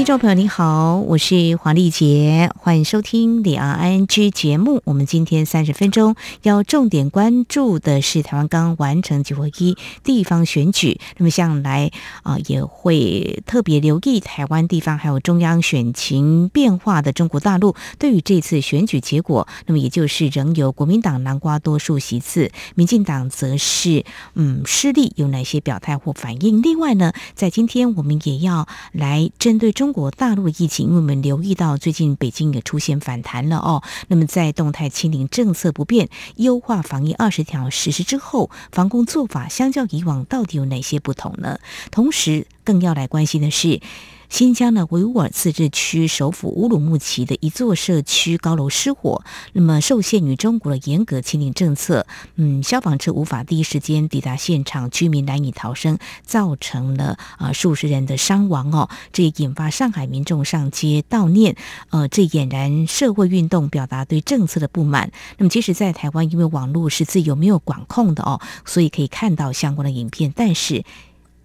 听众朋友，你好，我是黄丽杰，欢迎收听李昂 ING 节目。我们今天三十分钟要重点关注的是台湾刚完成九合一地方选举，那么向来啊也会特别留意台湾地方还有中央选情变化的中国大陆，对于这次选举结果，那么也就是仍由国民党南瓜多数席次，民进党则是嗯失利，有哪些表态或反应？另外呢，在今天我们也要来针对中。中国大陆疫情，因为我们留意到最近北京也出现反弹了哦。那么在动态清零政策不变、优化防疫二十条实施之后，防控做法相较以往到底有哪些不同呢？同时，更要来关心的是。新疆的维吾尔自治区首府乌鲁木齐的一座社区高楼失火，那么受限于中国的严格清零政策，嗯，消防车无法第一时间抵达现场，居民难以逃生，造成了啊、数十人的伤亡哦。这也引发上海民众上街悼念，呃，这俨然社会运动，表达对政策的不满。那么，即使在台湾，因为网络是自由没有管控的哦，所以可以看到相关的影片，但是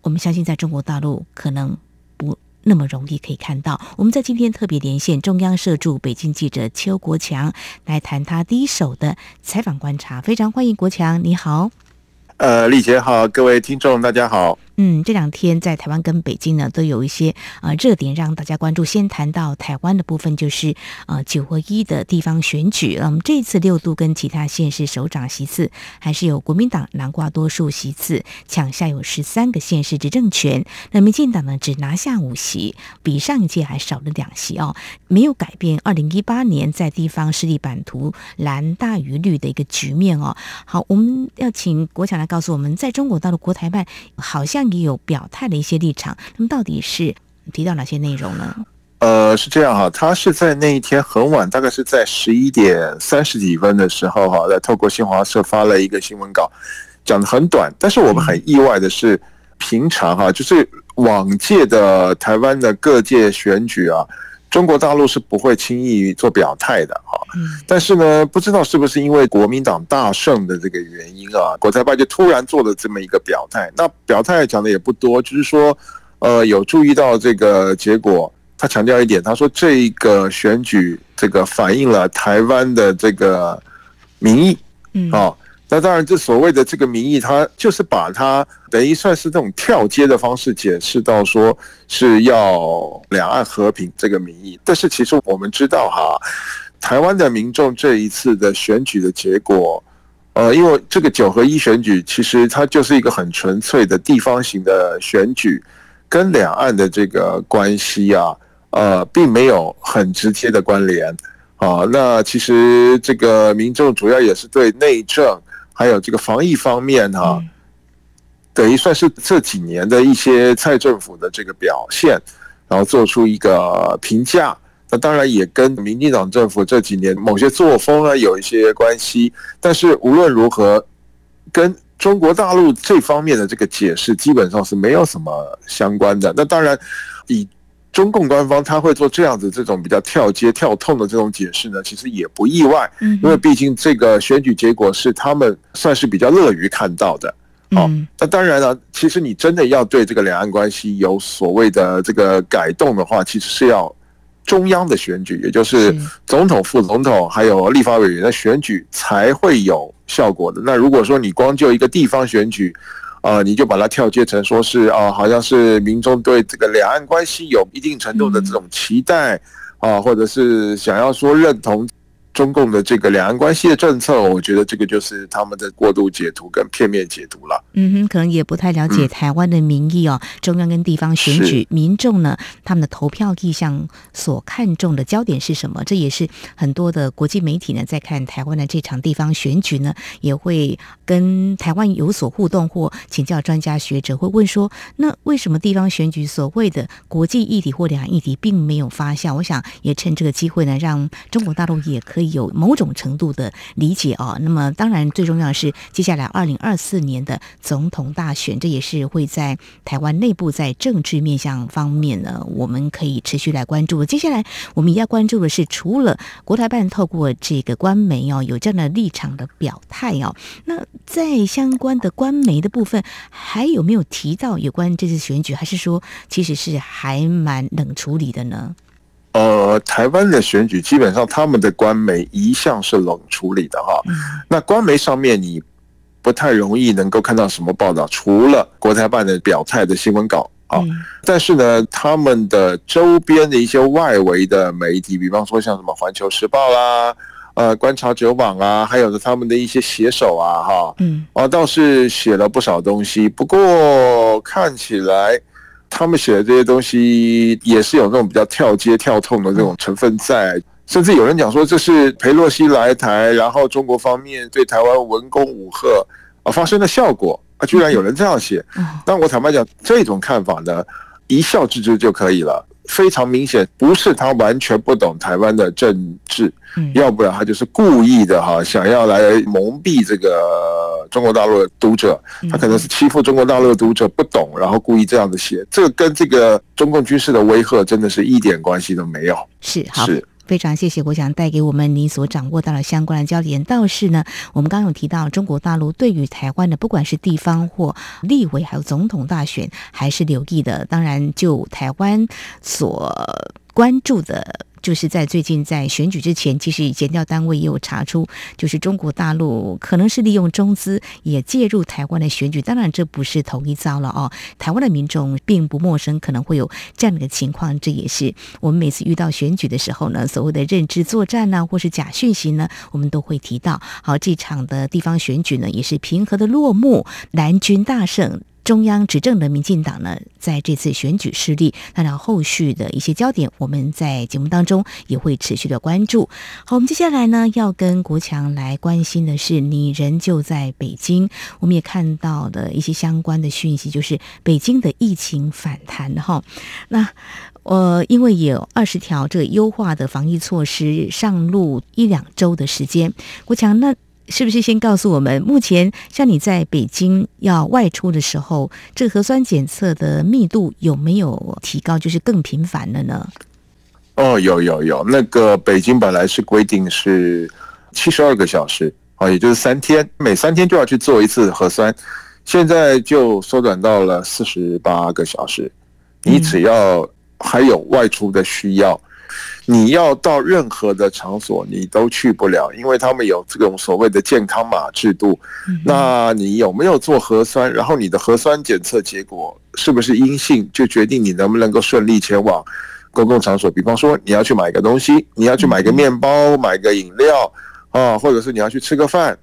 我们相信，在中国大陆可能不。那么容易可以看到，我们在今天特别连线中央社驻北京记者邱国强来谈他第一手的采访观察，非常欢迎国强，你好。呃，丽姐好，各位听众大家好。嗯，这两天在台湾跟北京呢，都有一些呃热点让大家关注。先谈到台湾的部分，就是呃九合一的地方选举。那嗯，这次六都跟其他县市首长席次还是有国民党南挂多数席次，抢下有十三个县市执政权。那民进党呢，只拿下五席，比上一届还少了两席哦，没有改变二零一八年在地方势力版图蓝大于绿的一个局面哦。好，我们要请国强来告诉我们，在中国大陆国台办好像。也有表态的一些立场，那么到底是提到哪些内容呢？呃，是这样哈，他是在那一天很晚，大概是在十一点三十几分的时候哈，在透过新华社发了一个新闻稿，讲的很短。但是我们很意外的是，平常哈，就是往届的台湾的各界选举啊。中国大陆是不会轻易做表态的哈，但是呢，不知道是不是因为国民党大胜的这个原因啊，国台办就突然做了这么一个表态。那表态讲的也不多，就是说，呃，有注意到这个结果，他强调一点，他说这个选举这个反映了台湾的这个民意，嗯，啊。那当然，这所谓的这个民意，他就是把它等于算是这种跳接的方式解释到说是要两岸和平这个民意。但是其实我们知道哈，台湾的民众这一次的选举的结果，呃，因为这个九合一选举其实它就是一个很纯粹的地方型的选举，跟两岸的这个关系啊，呃，并没有很直接的关联啊。那其实这个民众主要也是对内政。还有这个防疫方面哈，等于算是这几年的一些蔡政府的这个表现，然后做出一个评价。那当然也跟民进党政府这几年某些作风啊有一些关系。但是无论如何，跟中国大陆这方面的这个解释基本上是没有什么相关的。那当然以。中共官方他会做这样子这种比较跳接跳痛的这种解释呢，其实也不意外，因为毕竟这个选举结果是他们算是比较乐于看到的。好，那当然了，其实你真的要对这个两岸关系有所谓的这个改动的话，其实是要中央的选举，也就是总统、副总统还有立法委员的选举才会有效果的。那如果说你光就一个地方选举，啊，你就把它跳接成说是啊，好像是民众对这个两岸关系有一定程度的这种期待啊，或者是想要说认同。中共的这个两岸关系的政策，我觉得这个就是他们的过度解读跟片面解读了。嗯哼，可能也不太了解台湾的民意哦。嗯、中央跟地方选举，民众呢，他们的投票意向所看重的焦点是什么？这也是很多的国际媒体呢，在看台湾的这场地方选举呢，也会跟台湾有所互动或请教专家学者，会问说：那为什么地方选举所谓的国际议题或两岸议题并没有发酵？我想也趁这个机会呢，让中国大陆也可以。有某种程度的理解哦。那么，当然最重要的是接下来二零二四年的总统大选，这也是会在台湾内部在政治面向方面呢，我们可以持续来关注。接下来我们也要关注的是，除了国台办透过这个官媒哦有这样的立场的表态哦，那在相关的官媒的部分，还有没有提到有关这次选举，还是说其实是还蛮冷处理的呢？呃，台湾的选举基本上他们的官媒一向是冷处理的哈。嗯、那官媒上面你不太容易能够看到什么报道，除了国台办的表态的新闻稿啊。嗯、但是呢，他们的周边的一些外围的媒体，比方说像什么《环球时报》啦、呃，《观察者网》啊，还有的他们的一些写手啊，哈，嗯，啊，倒是写了不少东西。不过看起来。他们写的这些东西也是有那种比较跳接跳痛的这种成分在，甚至有人讲说这是裴洛西来台，然后中国方面对台湾文攻武吓啊发生的效果啊，居然有人这样写。但我坦白讲，这种看法呢，一笑置之就可以了。非常明显，不是他完全不懂台湾的政治，要不然他就是故意的哈，想要来蒙蔽这个中国大陆的读者，他可能是欺负中国大陆的读者不懂，然后故意这样子写，这个跟这个中共军事的威吓真的是一点关系都没有。是，好。是非常谢谢国强带给我们你所掌握到的相关的焦点。倒是呢，我们刚刚有提到中国大陆对于台湾的，不管是地方或立委，还有总统大选，还是留意的。当然，就台湾所关注的。就是在最近在选举之前，其实检调单位也有查出，就是中国大陆可能是利用中资也介入台湾的选举。当然，这不是头一遭了哦。台湾的民众并不陌生，可能会有这样的情况。这也是我们每次遇到选举的时候呢，所谓的认知作战呢，或是假讯息呢，我们都会提到。好，这场的地方选举呢，也是平和的落幕，蓝军大胜。中央执政的民进党呢，在这次选举失利，那然后续的一些焦点，我们在节目当中也会持续的关注。好，我们接下来呢，要跟国强来关心的是，你人就在北京，我们也看到的一些相关的讯息，就是北京的疫情反弹哈。那呃，因为有二十条这个优化的防疫措施上路一两周的时间，国强那。是不是先告诉我们，目前像你在北京要外出的时候，这个核酸检测的密度有没有提高，就是更频繁了呢？哦，有有有，那个北京本来是规定是七十二个小时啊，也就是三天，每三天就要去做一次核酸，现在就缩短到了四十八个小时。你只要还有外出的需要。你要到任何的场所，你都去不了，因为他们有这种所谓的健康码制度。那你有没有做核酸？然后你的核酸检测结果是不是阴性，就决定你能不能够顺利前往公共场所。比方说，你要去买个东西，你要去买个面包、买个饮料啊，或者是你要去吃个饭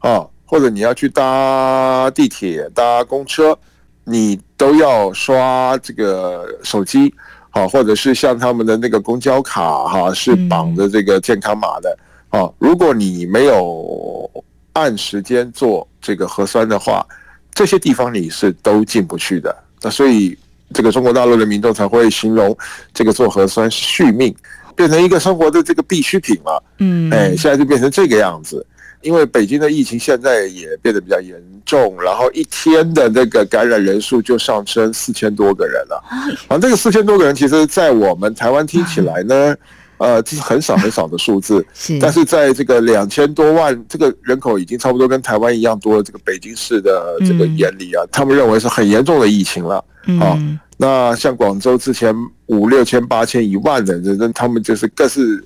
啊，或者你要去搭地铁、搭公车，你都要刷这个手机。好，或者是像他们的那个公交卡哈，是绑着这个健康码的啊。如果你没有按时间做这个核酸的话，这些地方你是都进不去的。那所以这个中国大陆的民众才会形容这个做核酸是续命，变成一个生活的这个必需品了。嗯，哎，现在就变成这个样子。因为北京的疫情现在也变得比较严重，然后一天的那个感染人数就上升四千多个人了。啊，这个四千多个人，其实，在我们台湾听起来呢，呃，这是很少很少的数字。是，但是在这个两千多万这个人口已经差不多跟台湾一样多的这个北京市的这个眼里啊，他们认为是很严重的疫情了。啊，那像广州之前五六千、八千、一万的人，他们就是更是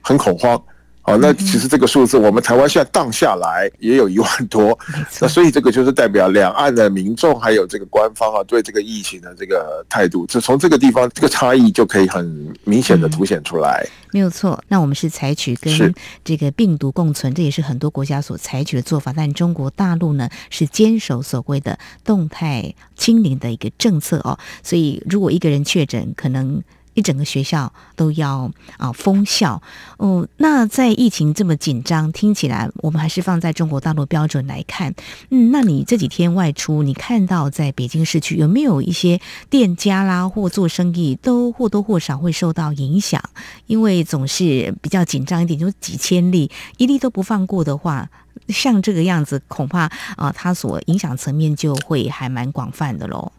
很恐慌。好，那其实这个数字，我们台湾现在荡下来也有一万多，那所以这个就是代表两岸的民众还有这个官方啊，对这个疫情的这个态度，就从这个地方这个差异就可以很明显的凸显出来。没有错，那我们是采取跟这个病毒共存，这也是很多国家所采取的做法，但中国大陆呢是坚守所谓的动态清零的一个政策哦，所以如果一个人确诊，可能。一整个学校都要啊封校哦。那在疫情这么紧张，听起来我们还是放在中国大陆标准来看，嗯，那你这几天外出，你看到在北京市区有没有一些店家啦或做生意都或多或少会受到影响？因为总是比较紧张一点，就几千例，一例都不放过的话，像这个样子，恐怕啊，它所影响层面就会还蛮广泛的喽。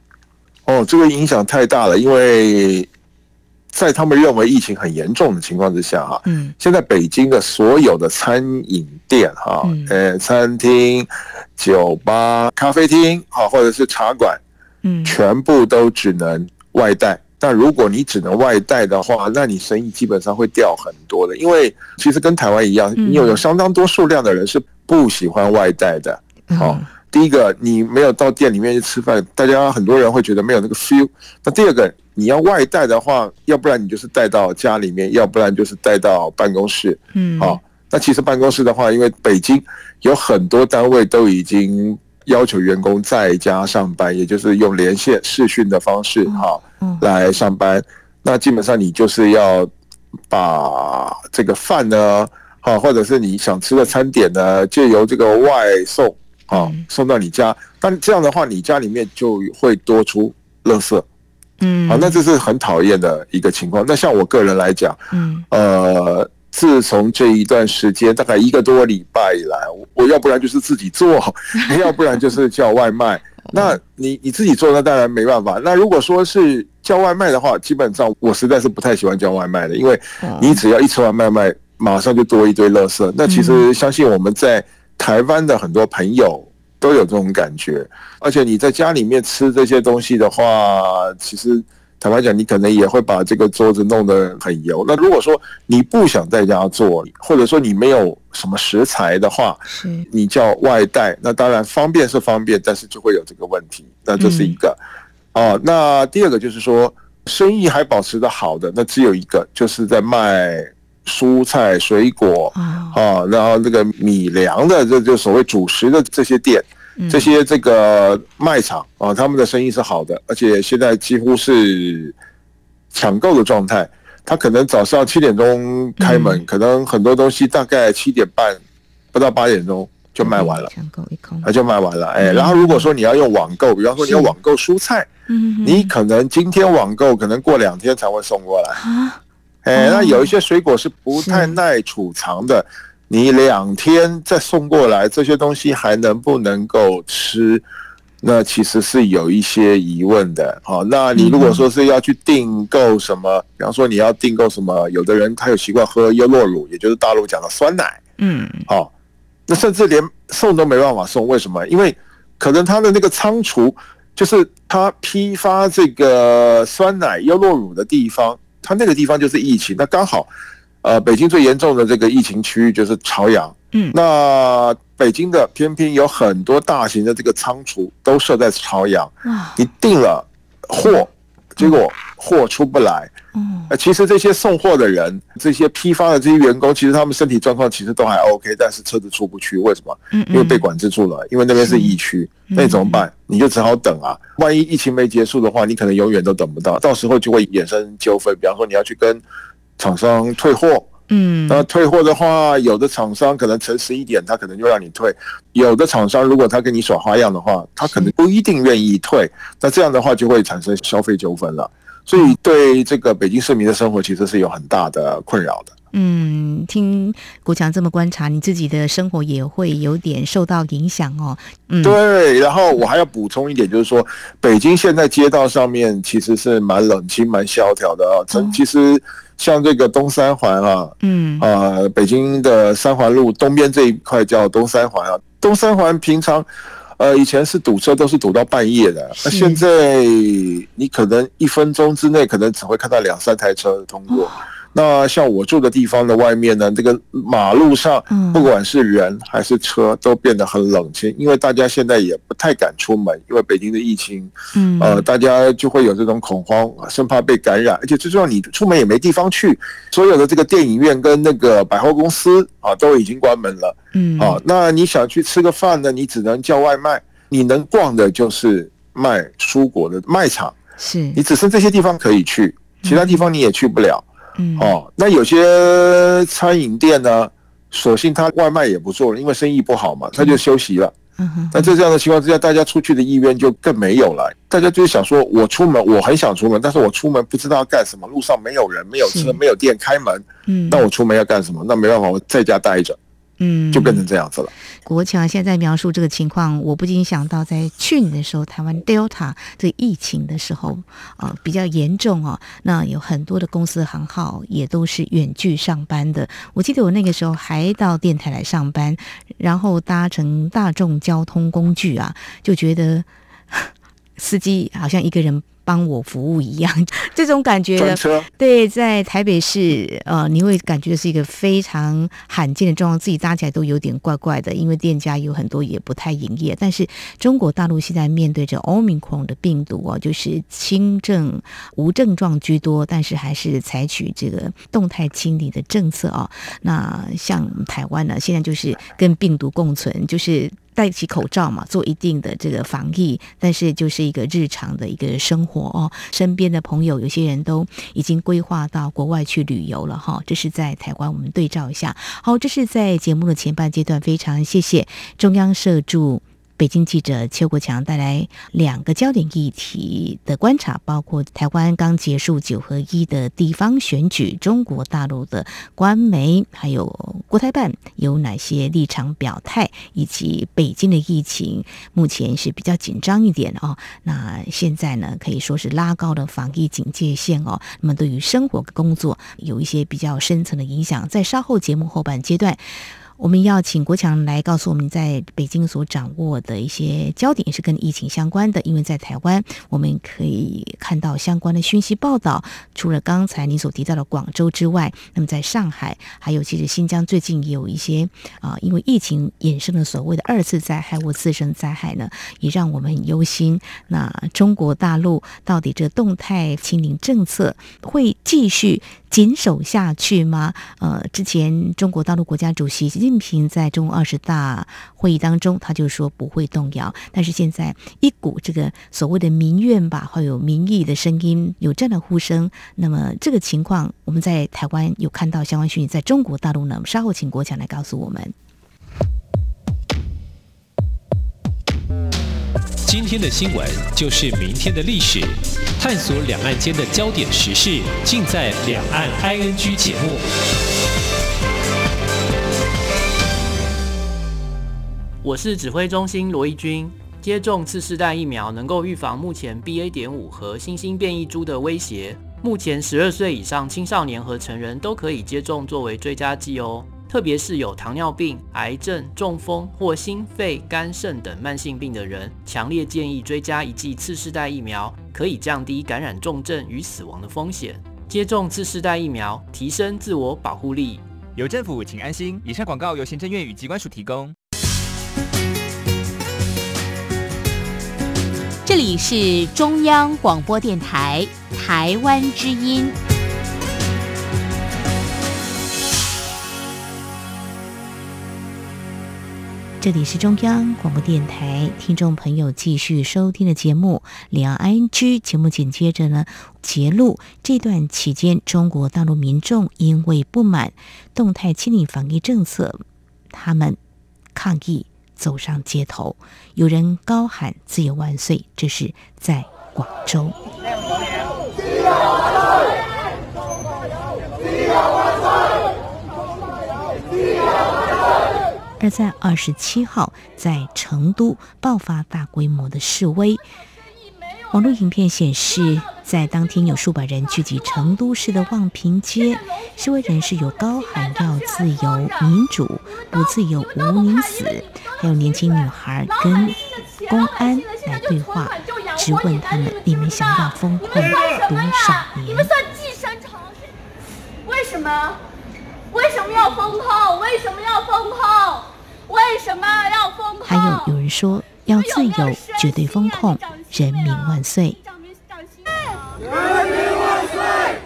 哦，这个影响太大了，因为。在他们认为疫情很严重的情况之下，哈，嗯，现在北京的所有的餐饮店，哈，呃，餐厅、酒吧、咖啡厅，哈，或者是茶馆，嗯，全部都只能外带。但如果你只能外带的话，那你生意基本上会掉很多的，因为其实跟台湾一样，你有有相当多数量的人是不喜欢外带的，好。第一个，你没有到店里面去吃饭，大家很多人会觉得没有那个 feel。那第二个，你要外带的话，要不然你就是带到家里面，要不然就是带到办公室。嗯，好。那其实办公室的话，因为北京有很多单位都已经要求员工在家上班，也就是用连线视讯的方式，哈，来上班。那基本上你就是要把这个饭呢，好，或者是你想吃的餐点呢，借由这个外送。啊，送到你家，但这样的话，你家里面就会多出垃圾，嗯，啊，那这是很讨厌的一个情况。那像我个人来讲，嗯，呃，自从这一段时间，大概一个多礼拜以来，我要不然就是自己做，要不然就是叫外卖。那你你自己做，那当然没办法。那如果说是叫外卖的话，基本上我实在是不太喜欢叫外卖的，因为你只要一吃完外卖，马上就多一堆垃圾。那其实相信我们在。台湾的很多朋友都有这种感觉，而且你在家里面吃这些东西的话，其实坦白讲，你可能也会把这个桌子弄得很油。那如果说你不想在家做，或者说你没有什么食材的话，你叫外带，那当然方便是方便，但是就会有这个问题。那这是一个啊。那第二个就是说，生意还保持的好的，那只有一个，就是在卖。蔬菜、水果啊，然后那个米粮的，这就所谓主食的这些店，这些这个卖场啊，他们的生意是好的，而且现在几乎是抢购的状态。他可能早上七点钟开门，可能很多东西大概七点半不到八点钟就卖完了，抢购一空，他就卖完了。哎，然后如果说你要用网购，比方说你要网购蔬菜，你可能今天网购，可能过两天才会送过来。哎，那有一些水果是不太耐储藏的，你两天再送过来，这些东西还能不能够吃？那其实是有一些疑问的。好，那你如果说是要去订购什么，比方说你要订购什么，有的人他有习惯喝优酪乳，也就是大陆讲的酸奶，嗯，好，那甚至连送都没办法送，为什么？因为可能他的那个仓储，就是他批发这个酸奶、优酪乳的地方。他那个地方就是疫情，那刚好，呃，北京最严重的这个疫情区域就是朝阳，嗯，那北京的偏偏有很多大型的这个仓储都设在朝阳，你订了货，结果货出不来。嗯，其实这些送货的人，这些批发的这些员工，其实他们身体状况其实都还 OK，但是车子出不去，为什么？因为被管制住了，因为那边是疫区，那你怎么办？你就只好等啊。万一疫情没结束的话，你可能永远都等不到，到时候就会衍生纠纷。比方说，你要去跟厂商退货，嗯，那退货的话，有的厂商可能诚实一点，他可能就让你退；有的厂商如果他跟你耍花样的话，他可能不一定愿意退。那这样的话就会产生消费纠纷了。所以对这个北京市民的生活其实是有很大的困扰的。嗯，听国强这么观察，你自己的生活也会有点受到影响哦。嗯，对。然后我还要补充一点，就是说，北京现在街道上面其实是蛮冷清、蛮萧条的啊。其实像这个东三环啊，嗯啊，北京的三环路东边这一块叫东三环啊。东三环平常。呃，以前是堵车都是堵到半夜的，那现在你可能一分钟之内可能只会看到两三台车通过。那像我住的地方的外面呢，这个马路上，不管是人还是车，都变得很冷清，因为大家现在也不太敢出门，因为北京的疫情，嗯呃，大家就会有这种恐慌，生怕被感染，而且最重要，你出门也没地方去，所有的这个电影院跟那个百货公司啊，都已经关门了，嗯，啊，那你想去吃个饭呢，你只能叫外卖，你能逛的就是卖蔬果的卖场，是你只剩这些地方可以去。其他地方你也去不了。嗯，哦，那有些餐饮店呢，索性他外卖也不做了，因为生意不好嘛，他就休息了。嗯哼，那在这样的情况之下，大家出去的意愿就更没有了。大家就是想说，我出门，我很想出门，但是我出门不知道要干什么，路上没有人，没有车，没有店开门。嗯，那我出门要干什么？那没办法，我在家待着。嗯，就变成这样子了。国强现在描述这个情况，我不禁想到，在去年的时候，台湾 Delta 这疫情的时候，呃，比较严重哦。那有很多的公司行号也都是远距上班的。我记得我那个时候还到电台来上班，然后搭乘大众交通工具啊，就觉得 司机好像一个人。帮我服务一样，这种感觉，对，在台北市，呃，你会感觉是一个非常罕见的状况，自己搭起来都有点怪怪的，因为店家有很多也不太营业。但是中国大陆现在面对着 Omicron 的病毒哦，就是轻症、无症状居多，但是还是采取这个动态清理的政策哦。那像台湾呢，现在就是跟病毒共存，就是。戴起口罩嘛，做一定的这个防疫，但是就是一个日常的一个生活哦。身边的朋友，有些人都已经规划到国外去旅游了哈。这是在台湾，我们对照一下。好，这是在节目的前半阶段，非常谢谢中央社驻。北京记者邱国强带来两个焦点议题的观察，包括台湾刚结束九合一的地方选举，中国大陆的官媒还有国台办有哪些立场表态，以及北京的疫情目前是比较紧张一点哦。那现在呢，可以说是拉高了防疫警戒线哦。那么对于生活工作有一些比较深层的影响，在稍后节目后半阶段。我们要请国强来告诉我们，在北京所掌握的一些焦点是跟疫情相关的。因为在台湾，我们可以看到相关的讯息报道。除了刚才你所提到的广州之外，那么在上海，还有其实新疆最近也有一些啊，因为疫情衍生的所谓的二次灾害或次生灾害呢，也让我们很忧心。那中国大陆到底这动态清零政策会继续谨守下去吗？呃，之前中国大陆国家主席习近平在中共二十大会议当中，他就说不会动摇。但是现在一股这个所谓的民怨吧，或有民意的声音，有这样的呼声。那么这个情况，我们在台湾有看到相关讯息，在中国大陆呢，稍后请国强来告诉我们。今天的新闻就是明天的历史，探索两岸间的焦点时事，尽在《两岸 ING》节目。我是指挥中心罗一军。接种次世代疫苗能够预防目前 BA. 点五和新兴变异株的威胁。目前十二岁以上青少年和成人都可以接种，作为追加剂哦。特别是有糖尿病、癌症、中风或心肺、肝肾等慢性病的人，强烈建议追加一剂次世代疫苗，可以降低感染重症与死亡的风险。接种次世代疫苗，提升自我保护力。有政府，请安心。以上广告由行政院与机关署提供。这里是中央广播电台台湾之音。这里是中央广播电台，听众朋友继续收听的节目《两岸 NG》节目，紧接着呢，揭露这段期间，中国大陆民众因为不满动态清理防疫政策，他们抗议走上街头，有人高喊“自由万岁”，这是在广州。而在二十七号，在成都爆发大规模的示威。网络影片显示，在当天有数百人聚集成都市的望平街，示威人士有高喊要自由民主，不自由无宁死，还有年轻女孩跟公安来对话，直问他们：你们想要封控多少年？你们算寄生虫？为什么？为什么要封控？为什么要封控？为什么要封控？还有有人说要自由，绝对封控，人民万岁！人民万岁！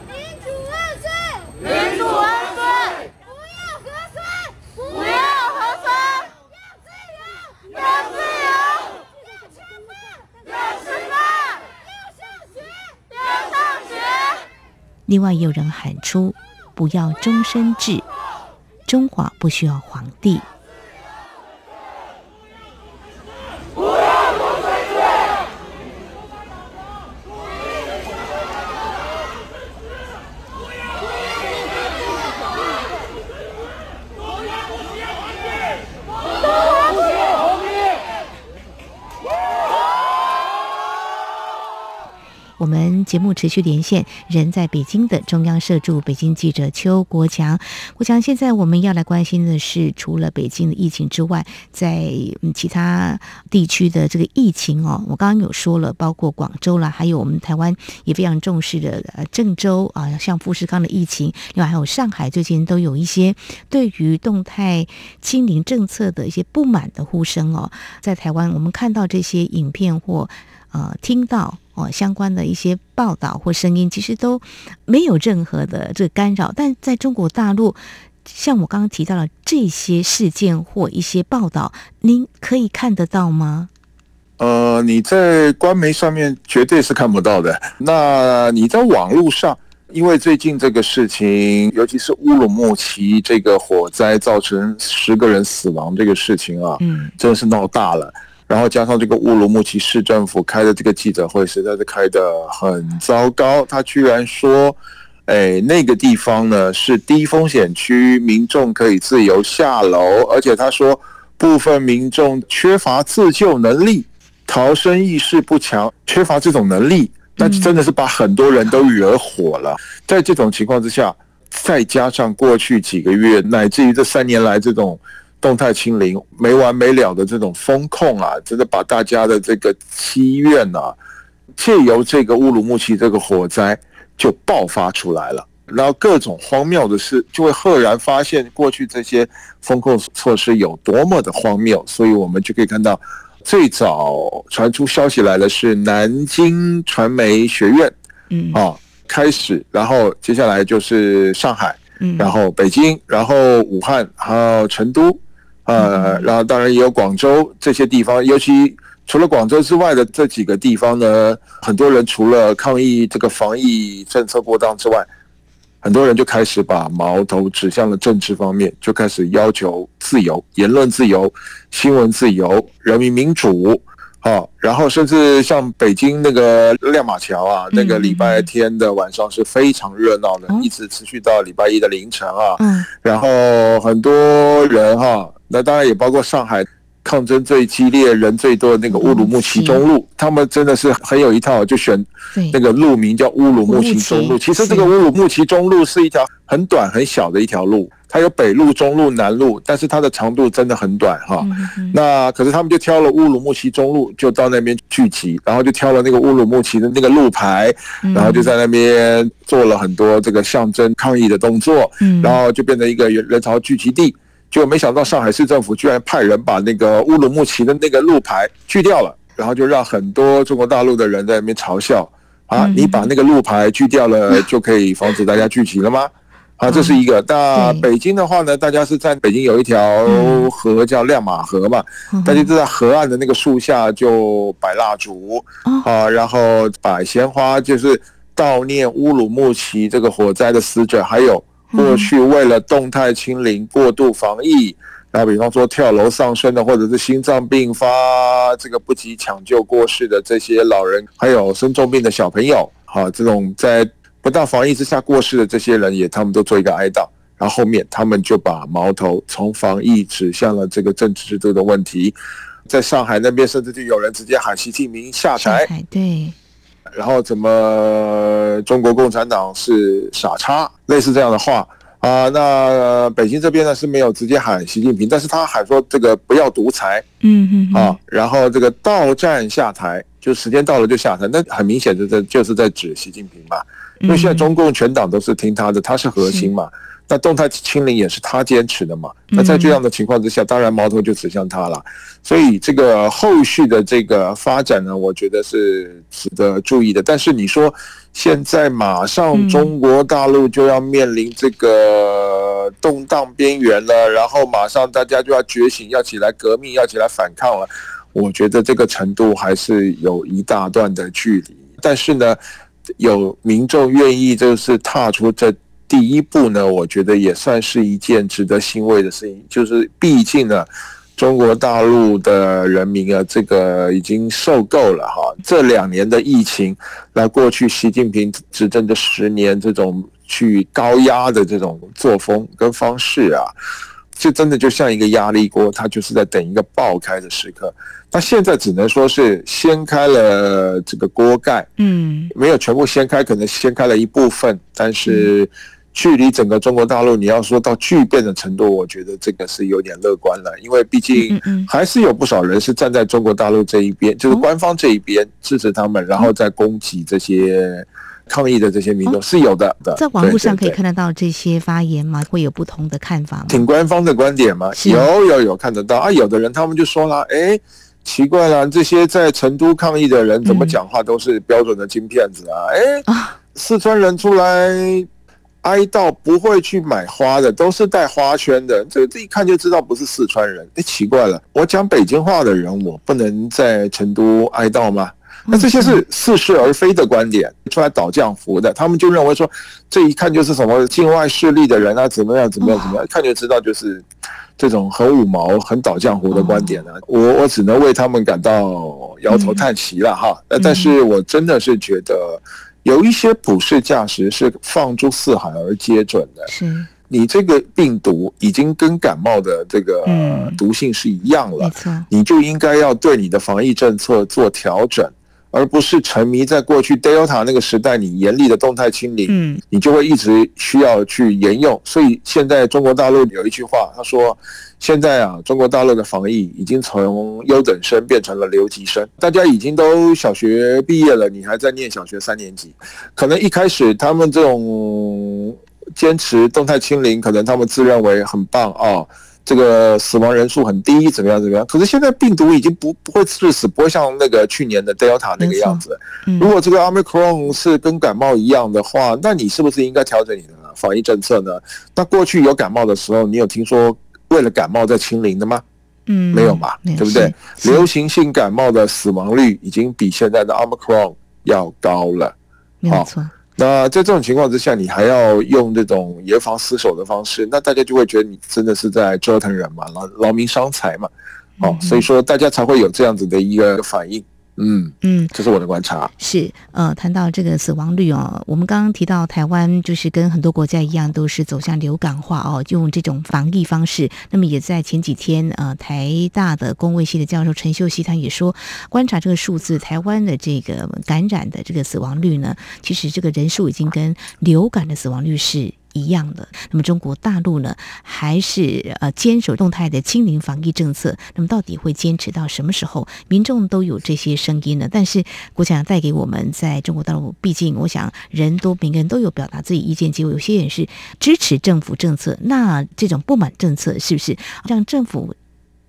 民主万岁！民主万岁！不要核酸！不要核酸！要自由！要自由！要吃饭！要吃饭！要上学！要上学！另外也有人喊出“不要终身制”，中华不需要皇帝。我们节目持续连线，人在北京的中央社驻北京记者邱国强。国强，现在我们要来关心的是，除了北京的疫情之外，在其他地区的这个疫情哦，我刚刚有说了，包括广州啦，还有我们台湾也非常重视的呃郑州啊，像富士康的疫情，另外还有上海，最近都有一些对于动态清零政策的一些不满的呼声哦。在台湾，我们看到这些影片或呃听到。哦，相关的一些报道或声音，其实都没有任何的这个干扰。但在中国大陆，像我刚刚提到了这些事件或一些报道，您可以看得到吗？呃，你在官媒上面绝对是看不到的。那你在网络上，因为最近这个事情，尤其是乌鲁木齐这个火灾造成十个人死亡这个事情啊，嗯，真的是闹大了。然后加上这个乌鲁木齐市政府开的这个记者会，实在是开得很糟糕。他居然说，哎，那个地方呢是低风险区，民众可以自由下楼，而且他说部分民众缺乏自救能力，逃生意识不强，缺乏这种能力，那真的是把很多人都惹火了。在这种情况之下，再加上过去几个月，乃至于这三年来这种。动态清零没完没了的这种风控啊，真的把大家的这个积怨啊，借由这个乌鲁木齐这个火灾就爆发出来了。然后各种荒谬的事，就会赫然发现过去这些风控措施有多么的荒谬。所以我们就可以看到，最早传出消息来的是南京传媒学院，嗯啊开始，然后接下来就是上海，嗯，然后北京，然后武汉，还有成都。呃，然后当然也有广州这些地方，尤其除了广州之外的这几个地方呢，很多人除了抗议这个防疫政策过当之外，很多人就开始把矛头指向了政治方面，就开始要求自由、言论自由、新闻自由、人民民主。好，然后甚至像北京那个亮马桥啊，那个礼拜天的晚上是非常热闹的，一直持续到礼拜一的凌晨啊。然后很多人哈。那当然也包括上海抗争最激烈、人最多的那个乌鲁木齐中路，他们真的是很有一套，就选那个路名叫乌鲁木齐中路。其实这个乌鲁木齐中路是一条很短很小的一条路，它有北路、中路、南路，但是它的长度真的很短哈。那可是他们就挑了乌鲁木齐中路，就到那边聚集，然后就挑了那个乌鲁木齐的那个路牌，然后就在那边做了很多这个象征抗议的动作，然后就变成一个人潮聚集地。就没想到上海市政府居然派人把那个乌鲁木齐的那个路牌锯掉了，然后就让很多中国大陆的人在那边嘲笑啊！你把那个路牌锯掉了，就可以防止大家聚集了吗？啊，这是一个。那北京的话呢，大家是在北京有一条河叫亮马河嘛，大家就在河岸的那个树下就摆蜡烛啊，然后摆鲜花，就是悼念乌鲁木齐这个火灾的死者，还有。过去为了动态清零、过度防疫，然后比方说跳楼丧生的，或者是心脏病发这个不及抢救过世的这些老人，还有生重病的小朋友，哈，这种在不当防疫之下过世的这些人，也他们都做一个哀悼。然后后面他们就把矛头从防疫指向了这个政治制度的问题，在上海那边甚至就有人直接喊习近平下台，对。然后怎么中国共产党是傻叉，类似这样的话。啊？那北京这边呢是没有直接喊习近平，但是他喊说这个不要独裁，嗯嗯啊，然后这个到站下台，就时间到了就下台，那很明显就在就是在指习近平嘛，因为现在中共全党都是听他的，他是核心嘛。那动态清零也是他坚持的嘛？那在这样的情况之下，当然矛头就指向他了。所以这个后续的这个发展呢，我觉得是值得注意的。但是你说现在马上中国大陆就要面临这个动荡边缘了，然后马上大家就要觉醒，要起来革命，要起来反抗了。我觉得这个程度还是有一大段的距离。但是呢，有民众愿意就是踏出这第一步呢，我觉得也算是一件值得欣慰的事情。就是毕竟呢，中国大陆的人民啊，这个已经受够了哈，这两年的疫情，那过去习近平执政的十年这种去高压的这种作风跟方式啊。这真的就像一个压力锅，它就是在等一个爆开的时刻。那现在只能说是掀开了这个锅盖，嗯，没有全部掀开，可能掀开了一部分。但是距离整个中国大陆，你要说到巨变的程度，我觉得这个是有点乐观了，因为毕竟还是有不少人是站在中国大陆这一边，就是官方这一边支持他们，然后再攻击这些。抗议的这些民众是有的，在网络上可以看得到这些发言吗？会有不同的看法吗？挺官方的观点吗？有有有看得到啊！有的人他们就说了，哎，奇怪了，这些在成都抗议的人怎么讲话都是标准的金片子啊？哎，四川人出来哀悼不会去买花的，都是带花圈的，这这一看就知道不是四川人。哎，奇怪了，我讲北京话的人，我不能在成都哀悼吗？那这些是似是而非的观点，出来倒浆糊的，他们就认为说，这一看就是什么境外势力的人啊，怎么样怎么样怎么样，一看就知道就是这种很五毛、很倒浆糊的观点呢。我我只能为他们感到摇头叹息了哈。那但是我真的是觉得有一些普世价值是放诸四海而皆准的。是，你这个病毒已经跟感冒的这个毒性是一样了，你就应该要对你的防疫政策做调整。而不是沉迷在过去 Delta 那个时代，你严厉的动态清零，嗯，你就会一直需要去沿用。所以现在中国大陆有一句话，他说：“现在啊，中国大陆的防疫已经从优等生变成了留级生，大家已经都小学毕业了，你还在念小学三年级。可能一开始他们这种坚持动态清零，可能他们自认为很棒啊。哦”这个死亡人数很低，怎么样？怎么样？可是现在病毒已经不不会致死，不会像那个去年的 Delta 那个样子。如果这个 Omicron 是跟感冒一样的话，那你是不是应该调整你的防疫政策呢？那过去有感冒的时候，你有听说为了感冒在清零的吗？嗯，没有嘛，对不对？流行性感冒的死亡率已经比现在的 Omicron 要高了。没错。那在这种情况之下，你还要用这种严防死守的方式，那大家就会觉得你真的是在折腾人嘛，劳劳民伤财嘛，哦，所以说大家才会有这样子的一个反应。嗯嗯，这是我的观察。是呃，谈到这个死亡率哦，我们刚刚提到台湾就是跟很多国家一样，都是走向流感化哦，用这种防疫方式。那么也在前几天，呃，台大的公卫系的教授陈秀熙他也说，观察这个数字，台湾的这个感染的这个死亡率呢，其实这个人数已经跟流感的死亡率是。一样的，那么中国大陆呢，还是呃坚守动态的清零防疫政策？那么到底会坚持到什么时候？民众都有这些声音呢。但是国强带给我们，在中国大陆，毕竟我想人都每个人都有表达自己意见，结果有些人是支持政府政策，那这种不满政策是不是让政府？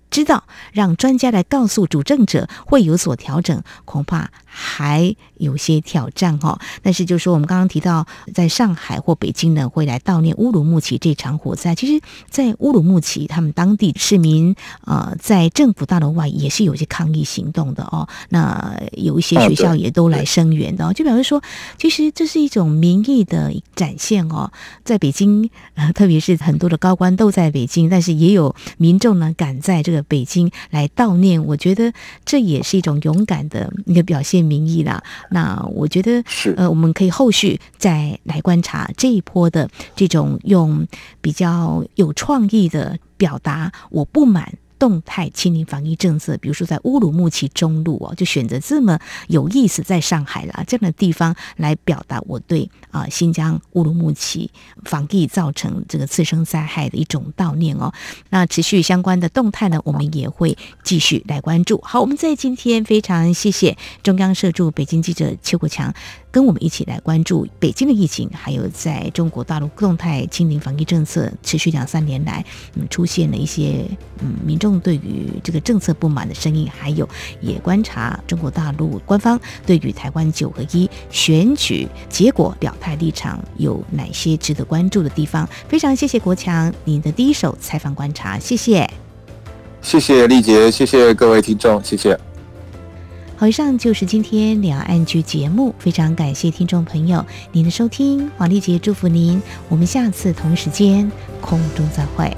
知道让专家来告诉主政者会有所调整，恐怕还有些挑战哈。但是，就说我们刚刚提到，在上海或北京呢，会来悼念乌鲁木齐这场火灾。其实，在乌鲁木齐，他们当地市民呃，在政府大楼外也是有些抗议行动的哦。那有一些学校也都来声援的，就表示说，其实这是一种民意的展现哦。在北京，呃，特别是很多的高官都在北京，但是也有民众呢赶在这个。北京来悼念，我觉得这也是一种勇敢的一个表现民意啦。那我觉得是呃，我们可以后续再来观察这一波的这种用比较有创意的表达我不满。动态清零防疫政策，比如说在乌鲁木齐中路哦，就选择这么有意思，在上海啦这样的地方来表达我对啊新疆乌鲁木齐防疫造成这个次生灾害的一种悼念哦。那持续相关的动态呢，我们也会继续来关注。好，我们在今天非常谢谢中央社驻北京记者邱国强。跟我们一起来关注北京的疫情，还有在中国大陆动态清零防疫政策持续两三年来，嗯，出现了一些嗯民众对于这个政策不满的声音，还有也观察中国大陆官方对于台湾九合一选举结果表态立场有哪些值得关注的地方。非常谢谢国强您的第一手采访观察，谢谢，谢谢丽杰，谢谢各位听众，谢谢。以上就是今天两岸剧节目，非常感谢听众朋友您的收听，黄丽杰祝福您，我们下次同一时间空中再会。